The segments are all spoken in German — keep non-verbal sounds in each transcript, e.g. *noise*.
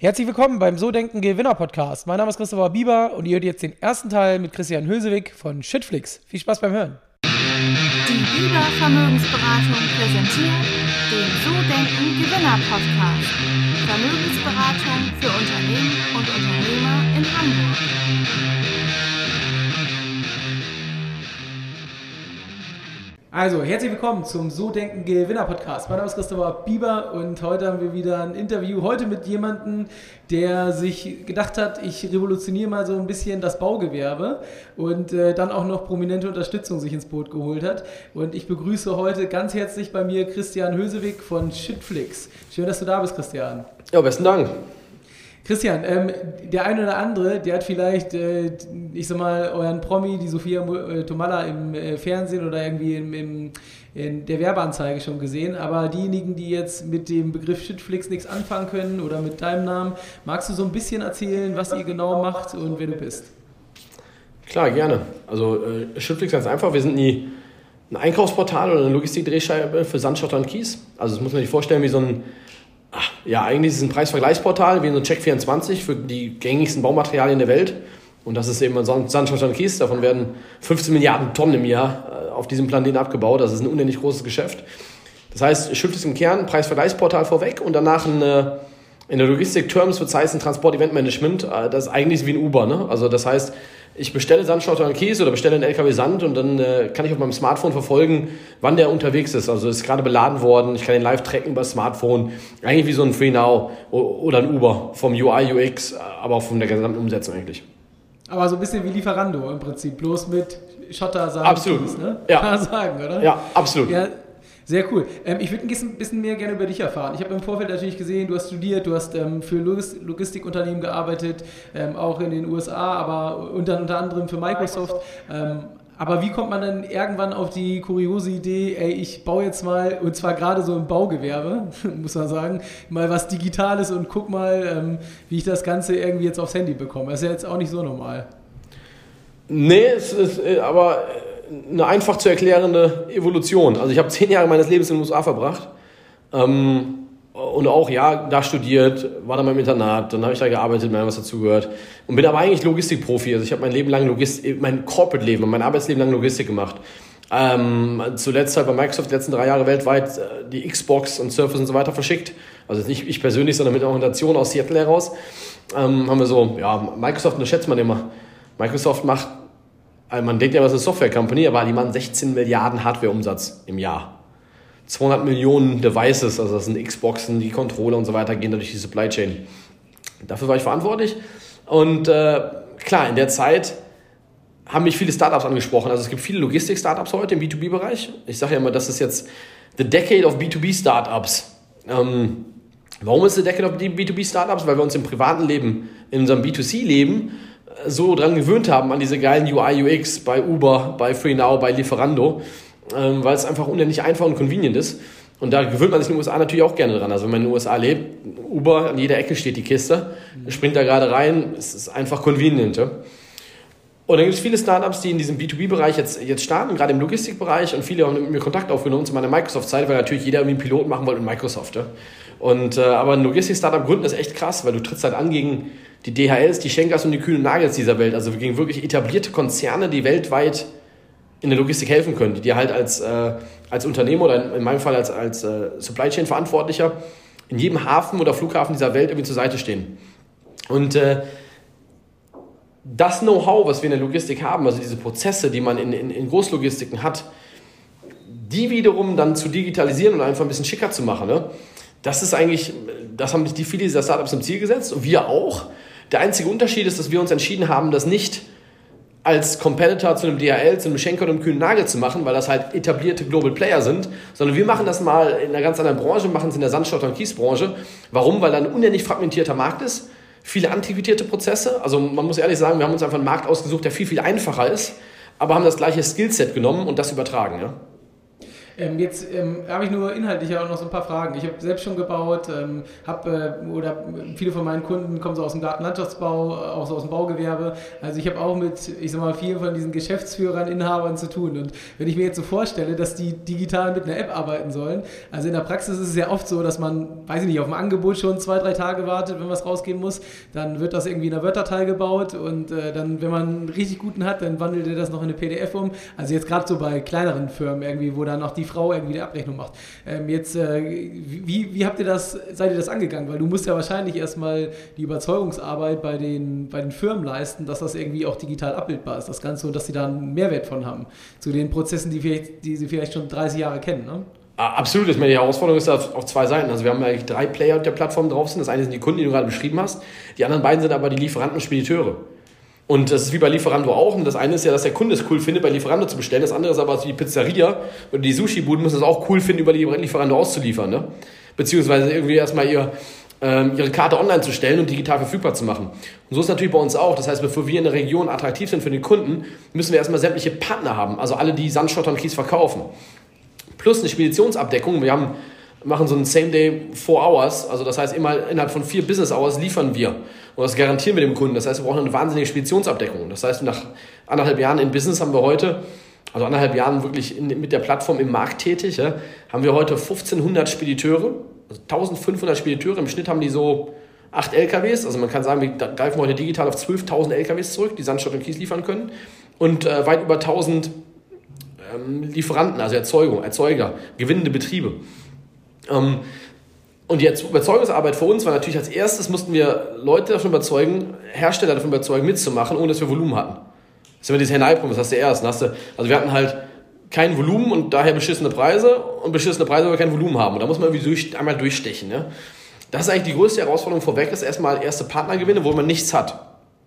Herzlich willkommen beim So Denken Gewinner Podcast. Mein Name ist Christopher Bieber und ihr hört jetzt den ersten Teil mit Christian Hösewig von Shitflix. Viel Spaß beim Hören. Die Bieber Vermögensberatung präsentiert den So Denken Gewinner Podcast. Vermögensberatung für Unternehmen und Unternehmer in Hamburg. Also, herzlich willkommen zum So Denken Gewinner Podcast. Mein Name ist Christopher Bieber und heute haben wir wieder ein Interview. Heute mit jemandem, der sich gedacht hat, ich revolutioniere mal so ein bisschen das Baugewerbe und äh, dann auch noch prominente Unterstützung sich ins Boot geholt hat. Und ich begrüße heute ganz herzlich bei mir Christian Hösewig von Shitflix. Schön, dass du da bist, Christian. Ja, besten Dank. Christian, ähm, der eine oder andere, der hat vielleicht, äh, ich sag mal, euren Promi, die Sophia äh, Tomalla im äh, Fernsehen oder irgendwie im, im, in der Werbeanzeige schon gesehen, aber diejenigen, die jetzt mit dem Begriff Shitflix nichts anfangen können oder mit deinem Namen, magst du so ein bisschen erzählen, was ihr genau macht und wer du bist? Klar, gerne. Also äh, Shitflix ganz einfach, wir sind nie ein Einkaufsportal oder eine Logistikdrehscheibe für Sandschotter und Kies. Also das muss man sich vorstellen wie so ein ja, eigentlich ist es ein Preisvergleichsportal wie so ein Check24 für die gängigsten Baumaterialien der Welt. Und das ist eben ein Sandschott und Kies. Davon werden 15 Milliarden Tonnen im Jahr äh, auf diesem Planeten abgebaut. Das ist ein unendlich großes Geschäft. Das heißt, Schiff ist im Kern Preisvergleichsportal vorweg und danach ein, äh, in der Logistik Terms wird es heißen Transport Event Management. Äh, das ist eigentlich wie ein Uber. Ne? Also das heißt, ich bestelle Sandschlotter und Kies oder bestelle einen LKW Sand und dann äh, kann ich auf meinem Smartphone verfolgen, wann der unterwegs ist. Also ist gerade beladen worden, ich kann den live tracken über das Smartphone. Eigentlich wie so ein Free Now oder ein Uber vom UI, UX, aber auch von der gesamten Umsetzung eigentlich. Aber so ein bisschen wie Lieferando im Prinzip, bloß mit Schotter, Sand, Absolut. Kies, ne? Ja. Kann man sagen, oder? Ja, absolut. Ja, sehr cool. Ähm, ich würde ein bisschen mehr gerne über dich erfahren. Ich habe im Vorfeld natürlich gesehen, du hast studiert, du hast ähm, für Logistikunternehmen gearbeitet, ähm, auch in den USA, aber unter, unter anderem für Microsoft. Ähm, aber wie kommt man dann irgendwann auf die kuriose Idee, ey, ich baue jetzt mal, und zwar gerade so im Baugewerbe, *laughs* muss man sagen, mal was Digitales und guck mal, ähm, wie ich das Ganze irgendwie jetzt aufs Handy bekomme. Das ist ja jetzt auch nicht so normal. Nee, es ist äh, aber eine einfach zu erklärende Evolution. Also ich habe zehn Jahre meines Lebens in den USA verbracht ähm, und auch ja da studiert, war dann beim Internat, dann habe ich da gearbeitet, mir was dazugehört und bin aber eigentlich Logistikprofi. Also ich habe mein Leben lang Logistik, mein Corporate-Leben, mein Arbeitsleben lang Logistik gemacht. Ähm, zuletzt halt bei Microsoft die letzten drei Jahre weltweit äh, die Xbox und Surface und so weiter verschickt. Also nicht ich persönlich, sondern mit einer Organisation aus Seattle heraus. Ähm, haben wir so, ja, Microsoft unterschätzt man immer. Microsoft macht also man denkt ja, das ist eine Software-Company, aber die machen 16 Milliarden Hardware-Umsatz im Jahr. 200 Millionen Devices, also das sind Xboxen, die Controller und so weiter, gehen durch die Supply Chain. Dafür war ich verantwortlich. Und äh, klar, in der Zeit haben mich viele Startups angesprochen. Also es gibt viele Logistik-Startups heute im B2B-Bereich. Ich sage ja immer, das ist jetzt the decade of B2B-Startups. Ähm, warum ist the decade of B2B-Startups? Weil wir uns im privaten Leben, in unserem B2C-Leben so dran gewöhnt haben an diese geilen UI, UX bei Uber, bei FreeNow, bei Lieferando, ähm, weil es einfach unendlich einfach und convenient ist. Und da gewöhnt man sich in den USA natürlich auch gerne dran. Also wenn man in den USA lebt, Uber, an jeder Ecke steht die Kiste, springt da gerade rein, es ist einfach convenient. Ja? Und dann gibt es viele Startups, die in diesem B2B-Bereich jetzt, jetzt starten, gerade im Logistikbereich. Und viele haben mit mir Kontakt aufgenommen zu meiner Microsoft-Zeit, weil natürlich jeder irgendwie einen Pilot machen wollte mit Microsoft. Ja? Und, äh, aber ein Logistik-Startup gründen ist echt krass, weil du trittst halt an gegen die DHLs, die Schenkers und die kühlen Nagels dieser Welt. Also gegen wirklich etablierte Konzerne, die weltweit in der Logistik helfen können, die dir halt als, äh, als Unternehmer oder in, meinem Fall als, als äh, Supply Chain Verantwortlicher in jedem Hafen oder Flughafen dieser Welt irgendwie zur Seite stehen. Und äh, das Know-how, was wir in der Logistik haben, also diese Prozesse, die man in, in, in Großlogistiken hat, die wiederum dann zu digitalisieren und einfach ein bisschen schicker zu machen. Ne? Das ist eigentlich, das haben die viele dieser Startups zum Ziel gesetzt und wir auch. Der einzige Unterschied ist, dass wir uns entschieden haben, das nicht als Competitor zu einem DHL, zu einem Schenker und einem kühlen Nagel zu machen, weil das halt etablierte Global Player sind, sondern wir machen das mal in einer ganz anderen Branche, machen es in der Sandstotter- und Kiesbranche. Warum? Weil da ein unendlich fragmentierter Markt ist, viele antiquierte Prozesse. Also man muss ehrlich sagen, wir haben uns einfach einen Markt ausgesucht, der viel, viel einfacher ist, aber haben das gleiche Skillset genommen und das übertragen. Ja? Ähm, jetzt ähm, habe ich nur inhaltlich auch noch so ein paar Fragen. Ich habe selbst schon gebaut, ähm, habe äh, oder viele von meinen Kunden kommen so aus dem Gartenlandschaftsbau, auch so aus dem Baugewerbe. Also ich habe auch mit, ich sag mal, vielen von diesen Geschäftsführern, Inhabern zu tun. Und wenn ich mir jetzt so vorstelle, dass die digital mit einer App arbeiten sollen, also in der Praxis ist es ja oft so, dass man, weiß ich nicht, auf ein Angebot schon zwei, drei Tage wartet, wenn was rausgehen muss, dann wird das irgendwie in einer Word-Datei gebaut und äh, dann, wenn man einen richtig guten hat, dann wandelt er das noch in eine PDF um. Also jetzt gerade so bei kleineren Firmen irgendwie, wo dann auch die Frau irgendwie die Abrechnung macht. Ähm, jetzt, äh, wie, wie habt ihr das, seid ihr das angegangen? Weil du musst ja wahrscheinlich erstmal die Überzeugungsarbeit bei den, bei den Firmen leisten, dass das irgendwie auch digital abbildbar ist, das Ganze, und dass sie da einen Mehrwert von haben. Zu den Prozessen, die, vielleicht, die sie vielleicht schon 30 Jahre kennen. Ne? Absolut, ich meine, die Herausforderung ist auf, auf zwei Seiten. Also wir haben eigentlich drei Player auf der Plattform drauf sind. Das eine sind die Kunden, die du gerade beschrieben hast. Die anderen beiden sind aber die Lieferanten und Spediteure. Und das ist wie bei Lieferando auch. Und das eine ist ja, dass der Kunde es cool findet, bei Lieferando zu bestellen. Das andere ist aber, die Pizzeria oder die Sushi-Buden müssen es auch cool finden, über Lieferando auszuliefern. Ne? Beziehungsweise irgendwie erstmal ihr, ähm, ihre Karte online zu stellen und digital verfügbar zu machen. Und so ist es natürlich bei uns auch. Das heißt, bevor wir in der Region attraktiv sind für den Kunden, müssen wir erstmal sämtliche Partner haben. Also alle, die Sandschotter und Kies verkaufen. Plus eine Speditionsabdeckung. Wir haben machen so ein Same Day Four Hours, also das heißt immer innerhalb von vier Business Hours liefern wir und das garantieren wir dem Kunden. Das heißt, wir brauchen eine wahnsinnige Speditionsabdeckung. Das heißt, nach anderthalb Jahren in Business haben wir heute, also anderthalb Jahren wirklich in, mit der Plattform im Markt tätig, ja, haben wir heute 1500 Spediteure, also 1500 Spediteure. Im Schnitt haben die so acht LKWs, also man kann sagen, wir greifen heute digital auf 12.000 LKWs zurück, die Sandstadt und Kies liefern können und äh, weit über 1000 ähm, Lieferanten, also Erzeugung, Erzeuger, gewinnende Betriebe. Ähm, und die Überzeugungsarbeit für uns war natürlich als erstes, mussten wir Leute davon überzeugen, Hersteller davon überzeugen, mitzumachen, ohne dass wir Volumen hatten. Das ist immer dieses Henne-Ei-Problem, das hast du erst. Hast du, also wir hatten halt kein Volumen und daher beschissene Preise und beschissene Preise, weil wir kein Volumen haben. Und da muss man irgendwie durch, einmal durchstechen. Ne? Das ist eigentlich die größte Herausforderung vorweg, ist erstmal erste Partner gewinnen, wo man nichts hat,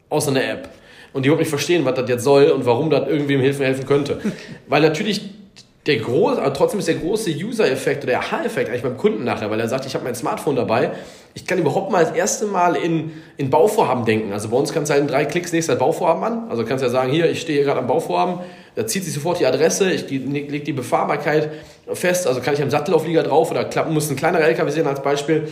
außer eine App. Und die überhaupt nicht verstehen, was das jetzt soll und warum das irgendwem helfen, helfen könnte. *laughs* Weil natürlich der große, aber trotzdem ist der große User-Effekt oder der Aha-Effekt eigentlich beim Kunden nachher, weil er sagt, ich habe mein Smartphone dabei, ich kann überhaupt mal das erste Mal in, in Bauvorhaben denken. Also bei uns kannst du halt in drei Klicks nächstes Bauvorhaben an. Also kannst du ja sagen, hier, ich stehe hier gerade am Bauvorhaben, da zieht sich sofort die Adresse, ich lege die Befahrbarkeit fest, also kann ich am Sattelauflieger drauf oder klappen, muss ein kleinerer LKW sehen als Beispiel.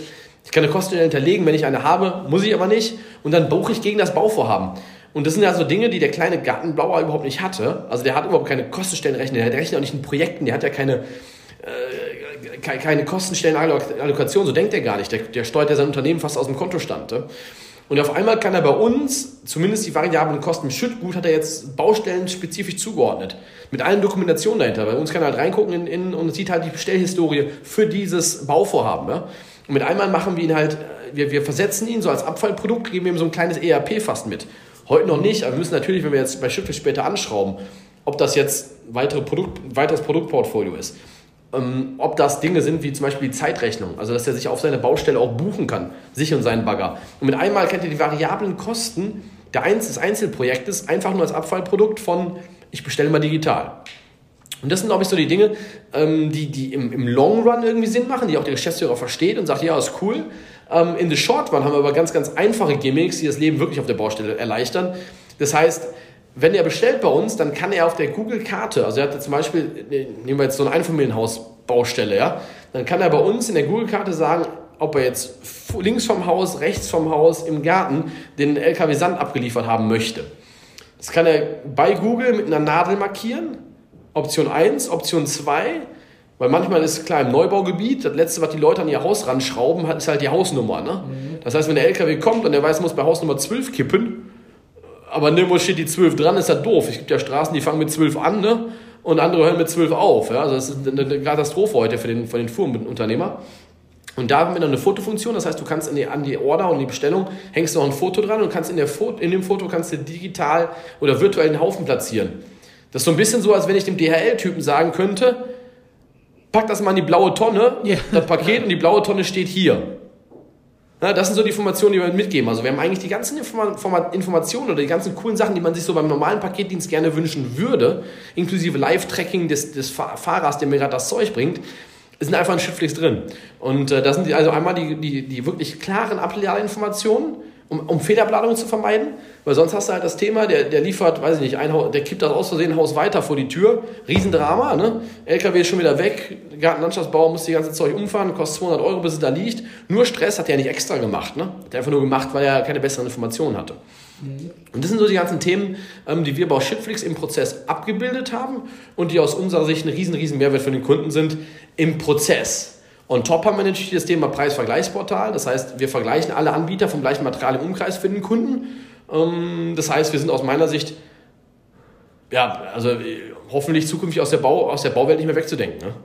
Ich kann eine Kostenstelle hinterlegen, wenn ich eine habe, muss ich aber nicht. Und dann buche ich gegen das Bauvorhaben. Und das sind ja so Dinge, die der kleine Gartenblauer überhaupt nicht hatte. Also der hat überhaupt keine Kostenstellenrechnung, der rechnet auch nicht in Projekten, der hat ja keine, äh, keine Kostenstellenallokation, so denkt er gar nicht. Der, der steuert ja sein Unternehmen fast aus dem Kontostand. Und auf einmal kann er bei uns, zumindest die variablen Kosten im Schüttgut, hat er jetzt Baustellen spezifisch zugeordnet. Mit allen Dokumentationen dahinter. Bei uns kann er halt reingucken in, in, und sieht halt die Bestellhistorie für dieses Bauvorhaben. Ne? Und mit einmal machen wir ihn halt, wir, wir versetzen ihn so als Abfallprodukt, geben ihm so ein kleines ERP fast mit. Heute noch nicht, aber wir müssen natürlich, wenn wir jetzt bei Schiffe später anschrauben, ob das jetzt weitere Produkt, weiteres Produktportfolio ist, ähm, ob das Dinge sind wie zum Beispiel die Zeitrechnung, also dass er sich auf seine Baustelle auch buchen kann, sich und seinen Bagger. Und mit einmal kennt ihr die variablen Kosten der Einzel des Einzelprojektes einfach nur als Abfallprodukt von ich bestelle mal digital. Und das sind, glaube ich, so die Dinge, ähm, die, die im, im Long Run irgendwie Sinn machen, die auch der Geschäftsführer versteht und sagt, ja, ist cool. Ähm, in the Short Run haben wir aber ganz, ganz einfache Gimmicks, die das Leben wirklich auf der Baustelle erleichtern. Das heißt, wenn er bestellt bei uns, dann kann er auf der Google-Karte, also er hat zum Beispiel, nehmen wir jetzt so ein Einfamilienhaus-Baustelle, ja, dann kann er bei uns in der Google-Karte sagen, ob er jetzt links vom Haus, rechts vom Haus, im Garten den LKW Sand abgeliefert haben möchte. Das kann er bei Google mit einer Nadel markieren. Option 1, Option 2, weil manchmal ist klar im Neubaugebiet, das letzte, was die Leute an ihr Haus ranschrauben, ist halt die Hausnummer. Ne? Mhm. Das heißt, wenn der LKW kommt und der weiß, muss bei Hausnummer 12 kippen, aber nirgendwo steht die 12 dran, ist das doof. Es gibt ja Straßen, die fangen mit 12 an ne? und andere hören mit 12 auf. Ja? Also das ist eine Katastrophe heute für den, für den Fuhrunternehmer. Und da haben wir dann eine Fotofunktion, das heißt, du kannst die, an die Order und die Bestellung hängst noch ein Foto dran und kannst in, der Foto, in dem Foto kannst du digital oder virtuell einen Haufen platzieren. Das ist so ein bisschen so, als wenn ich dem DHL-Typen sagen könnte, pack das mal in die blaue Tonne, ja. das Paket und die blaue Tonne steht hier. Ja, das sind so die Informationen, die wir mitgeben. Also wir haben eigentlich die ganzen Informationen oder die ganzen coolen Sachen, die man sich so beim normalen Paketdienst gerne wünschen würde, inklusive Live-Tracking des, des Fahrers, der mir gerade das Zeug bringt, sind einfach in Schriftflix drin. Und äh, da sind die, also einmal die, die, die wirklich klaren Abladeinformationen, um, um Fehlerplanung zu vermeiden. Weil sonst hast du halt das Thema, der, der liefert, weiß ich nicht, ein der kippt das aus Versehen Haus weiter vor die Tür. Riesendrama, ne? LKW ist schon wieder weg, Gartenlandschaftsbauer muss die ganze Zeug umfahren, kostet 200 Euro, bis es da liegt. Nur Stress hat er nicht extra gemacht, ne? Hat er einfach nur gemacht, weil er keine besseren Informationen hatte. Mhm. Und das sind so die ganzen Themen, ähm, die wir bei Shitflix im Prozess abgebildet haben und die aus unserer Sicht ein riesen, riesen Mehrwert für den Kunden sind im Prozess. Und top haben wir natürlich das Thema Preisvergleichsportal. Das heißt, wir vergleichen alle Anbieter vom gleichen Material im Umkreis für den Kunden. Ähm, das heißt, wir sind aus meiner Sicht, ja, also hoffentlich zukünftig aus der, Bau, aus der Bauwelt nicht mehr wegzudenken. Ne?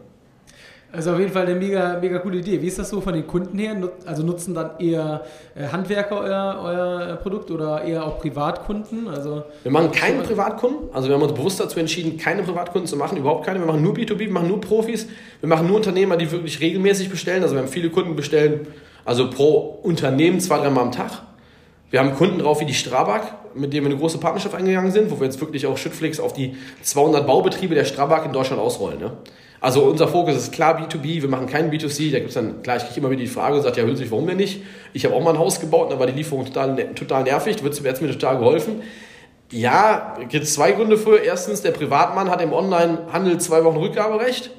Also auf jeden Fall eine mega, mega coole Idee. Wie ist das so von den Kunden her? Also nutzen dann eher äh, Handwerker euer, euer Produkt oder eher auch Privatkunden? Also wir machen keinen Privatkunden. Also wir haben uns bewusst dazu entschieden, keine Privatkunden zu machen, überhaupt keine. Wir machen nur B2B, wir machen nur Profis. Wir machen nur Unternehmer, die wirklich regelmäßig bestellen. Also wir haben viele Kunden bestellen, also pro Unternehmen zwei, dreimal am Tag. Wir haben Kunden drauf wie die Strabag, mit denen wir eine große Partnerschaft eingegangen sind, wo wir jetzt wirklich auch Schüttflix auf die 200 Baubetriebe der Strabag in Deutschland ausrollen. Ne? Also unser Fokus ist klar B2B, wir machen keinen B2C. Da gibt es dann, klar, ich kriege immer wieder die Frage und sagt, ja, Hülsig, warum denn nicht? Ich habe auch mal ein Haus gebaut, da war die Lieferung total, ne, total nervig, wird jetzt mir total geholfen. Ja, gibt es zwei Gründe für. Erstens, der Privatmann hat im Onlinehandel zwei Wochen Rückgaberecht.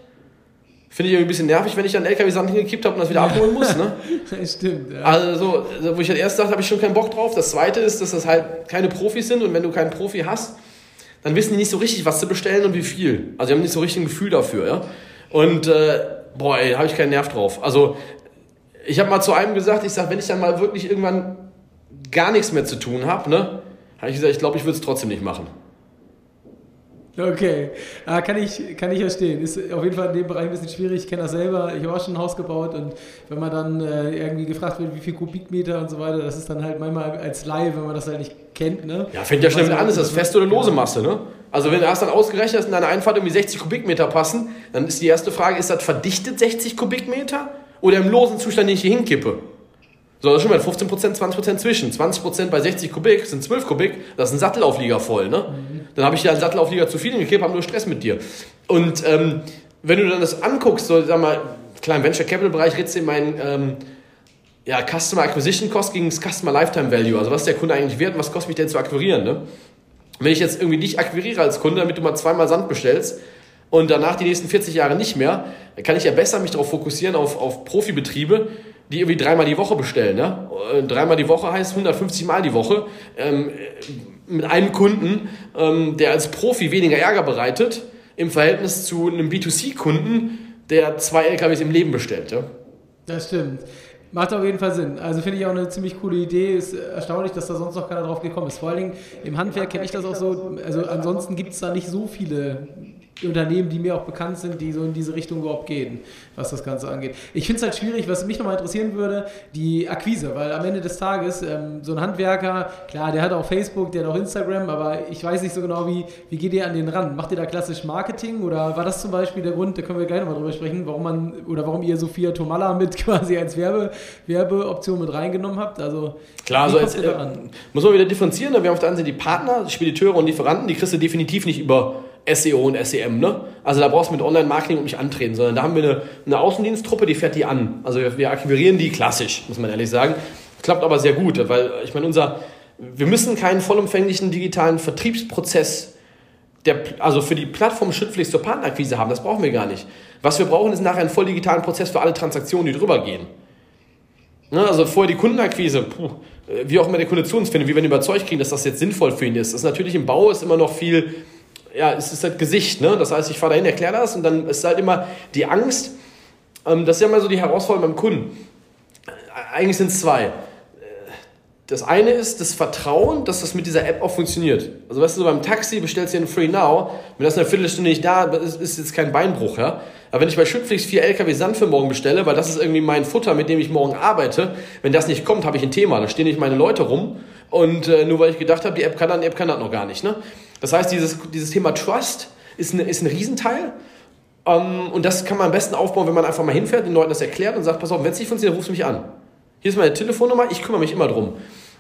Finde ich irgendwie ein bisschen nervig, wenn ich dann LKW-Sand hingekippt habe und das wieder abholen muss. Ne? *laughs* Stimmt, ja. Also, wo ich halt erst dachte, habe ich schon keinen Bock drauf. Das zweite ist, dass das halt keine Profis sind und wenn du keinen Profi hast, dann wissen die nicht so richtig, was zu bestellen und wie viel. Also die haben nicht so richtig ein Gefühl dafür. Ja? Und äh, boah, ey, habe ich keinen Nerv drauf. Also ich habe mal zu einem gesagt, ich sage, wenn ich dann mal wirklich irgendwann gar nichts mehr zu tun habe, ne, habe ich gesagt, ich glaube, ich würde es trotzdem nicht machen. Okay, ah, kann, ich, kann ich verstehen. Ist auf jeden Fall in dem Bereich ein bisschen schwierig. Ich kenne das selber. Ich habe auch schon ein Haus gebaut und wenn man dann äh, irgendwie gefragt wird, wie viel Kubikmeter und so weiter, das ist dann halt manchmal als Laie, wenn man das halt nicht kennt. Ne? Ja, fängt ja schnell mit an. Ist das feste oder lose Masse, ne? Also wenn du hast dann ausgerechnet, dass in deiner Einfahrt irgendwie 60 Kubikmeter passen, dann ist die erste Frage, ist das verdichtet 60 Kubikmeter oder im losen Zustand, den ich hier hinkippe? So, das ist schon mal 15%, 20% zwischen. 20% bei 60 Kubik sind 12 Kubik, das ist ein Sattelauflieger voll, ne? Mhm. Dann habe ich ja einen Sattelauflieger zu viel hingekippt, habe nur Stress mit dir. Und ähm, wenn du dann das anguckst, so, sag mal, klar, Venture Capital Bereich redest du in meinen, ähm, ja, Customer Acquisition Cost gegen das Customer Lifetime Value. Also was ist der Kunde eigentlich wert und was kostet mich denn zu akquirieren, ne? Wenn ich jetzt irgendwie dich akquiriere als Kunde, damit du mal zweimal Sand bestellst und danach die nächsten 40 Jahre nicht mehr, dann kann ich ja besser mich darauf fokussieren, auf, auf Profibetriebe, die irgendwie dreimal die Woche bestellen. Ne? Dreimal die Woche heißt 150 Mal die Woche. Ähm, mit einem Kunden, ähm, der als Profi weniger Ärger bereitet, im Verhältnis zu einem B2C-Kunden, der zwei LKWs im Leben bestellt. Ja? Das stimmt. Macht auf jeden Fall Sinn. Also finde ich auch eine ziemlich coole Idee. Ist erstaunlich, dass da sonst noch keiner drauf gekommen ist. Vor allen Dingen im Handwerk kenne ich das auch so. Also ansonsten gibt es da nicht so viele Unternehmen, die mir auch bekannt sind, die so in diese Richtung überhaupt gehen, was das Ganze angeht. Ich finde es halt schwierig, was mich nochmal interessieren würde, die Akquise, weil am Ende des Tages ähm, so ein Handwerker, klar, der hat auch Facebook, der hat auch Instagram, aber ich weiß nicht so genau, wie, wie geht ihr an den ran? Macht ihr da klassisch Marketing oder war das zum Beispiel der Grund, da können wir gleich nochmal drüber sprechen, warum man oder warum ihr Sophia Tomalla mit *laughs* quasi als Werbe, Werbeoption mit reingenommen habt? Also, klar, also jetzt, äh, muss man wieder differenzieren, ne? wir haben auf der einen Seite die Partner, Spediteure und Lieferanten, die kriegst du definitiv nicht über SEO und SEM, ne? Also da brauchst du mit Online-Marketing nicht antreten, sondern da haben wir eine, eine Außendiensttruppe, die fährt die an. Also wir, akquirieren die klassisch, muss man ehrlich sagen. Klappt aber sehr gut, weil ich meine, unser, wir müssen keinen vollumfänglichen digitalen Vertriebsprozess der, also für die Plattform Schrittpflicht zur Partnerakquise haben. Das brauchen wir gar nicht. Was wir brauchen, ist nachher einen voll digitalen Prozess für alle Transaktionen, die drüber gehen. Ne? Also vorher die Kundenakquise, puh, wie auch immer der Kunde zu uns findet, wie wir ihn überzeugt kriegen, dass das jetzt sinnvoll für ihn ist. Das ist natürlich im Bau ist immer noch viel ja, es ist halt Gesicht, ne? Das heißt, ich fahre dahin, erkläre das und dann ist halt immer die Angst, ähm, das ist ja immer so die Herausforderung beim Kunden. Eigentlich sind es zwei. Das eine ist das Vertrauen, dass das mit dieser App auch funktioniert. Also weißt du, beim Taxi bestellst du einen Free Now, wenn das eine Viertelstunde nicht da ist, ist jetzt kein Beinbruch, ja. Aber wenn ich bei Schüttflix vier LKW Sand für morgen bestelle, weil das ist irgendwie mein Futter, mit dem ich morgen arbeite, wenn das nicht kommt, habe ich ein Thema. Da stehen nicht meine Leute rum und äh, nur weil ich gedacht habe, die App kann das, die App kann das noch gar nicht, ne? Das heißt, dieses, dieses Thema Trust ist, eine, ist ein Riesenteil. Um, ähm, und das kann man am besten aufbauen, wenn man einfach mal hinfährt, den Leuten das erklärt und sagt, pass auf, wenn es nicht funktioniert, rufst du mich an. Hier ist meine Telefonnummer, ich kümmere mich immer drum.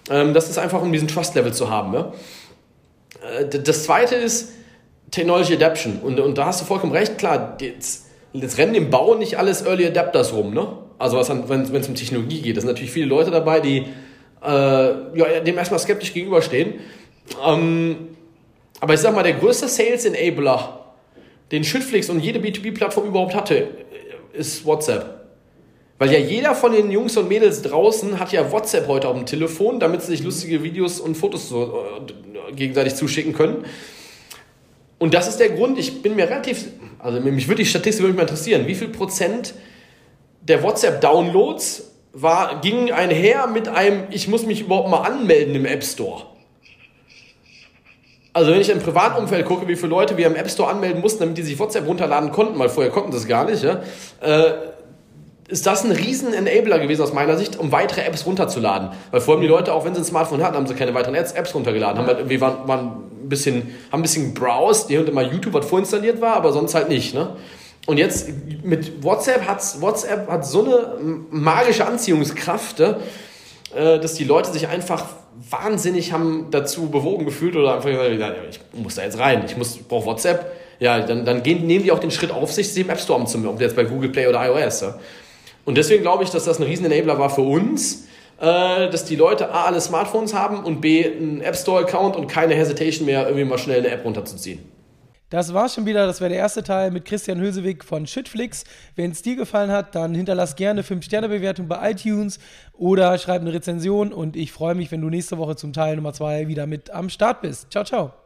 Um, das ist einfach, um diesen Trust-Level zu haben. Ja? Äh, das zweite ist Technology Adaption. Und, und da hast du vollkommen recht, klar, jetzt, jetzt rennen im Bau nicht alles Early Adapters rum. Ne? Also wenn es um Technologie geht. Da sind natürlich viele Leute dabei, die äh, ja, dem erstmal skeptisch gegenüberstehen. Ähm, aber ich sag mal, der größte Sales-Enabler, den Shitflix und jede B2B-Plattform überhaupt hatte, ist WhatsApp. Weil ja jeder von den Jungs und Mädels draußen hat ja WhatsApp heute auf dem Telefon, damit sie sich lustige Videos und Fotos so, äh, gegenseitig zuschicken können. Und das ist der Grund, ich bin mir relativ, also mich würde die Statistik wirklich mal interessieren, wie viel Prozent der WhatsApp-Downloads gingen einher mit einem, ich muss mich überhaupt mal anmelden im App Store. Also wenn ich im Privatumfeld gucke, wie viele Leute wir im App Store anmelden mussten, damit die sich WhatsApp runterladen konnten, weil vorher konnten das gar nicht, ja, äh, ist das ein riesen Enabler gewesen aus meiner Sicht, um weitere Apps runterzuladen. Weil vorher haben die Leute, auch wenn sie ein Smartphone hatten, haben sie keine weiteren Apps runtergeladen. Haben halt irgendwie waren, waren ein bisschen, haben ein bisschen browsed, hier und immer YouTube, was vorinstalliert war, aber sonst halt nicht. Ne? Und jetzt mit WhatsApp hat WhatsApp hat so eine magische Anziehungskraft, äh, dass die Leute sich einfach wahnsinnig haben dazu bewogen gefühlt oder einfach gesagt, ja, ich muss da jetzt rein, ich muss, brauche WhatsApp. Ja, dann, dann gehen, nehmen die auch den Schritt auf sich, sie im App Store umzumachen, ob jetzt bei Google Play oder iOS. Ja? Und deswegen glaube ich, dass das ein riesen Enabler war für uns, äh, dass die Leute A, alle Smartphones haben und B, einen App Store-Account und keine Hesitation mehr, irgendwie mal schnell eine App runterzuziehen. Das war schon wieder, das wäre der erste Teil mit Christian Hösewig von Shitflix. Wenn es dir gefallen hat, dann hinterlass gerne 5-Sterne-Bewertung bei iTunes oder schreib eine Rezension und ich freue mich, wenn du nächste Woche zum Teil Nummer 2 wieder mit am Start bist. Ciao, ciao.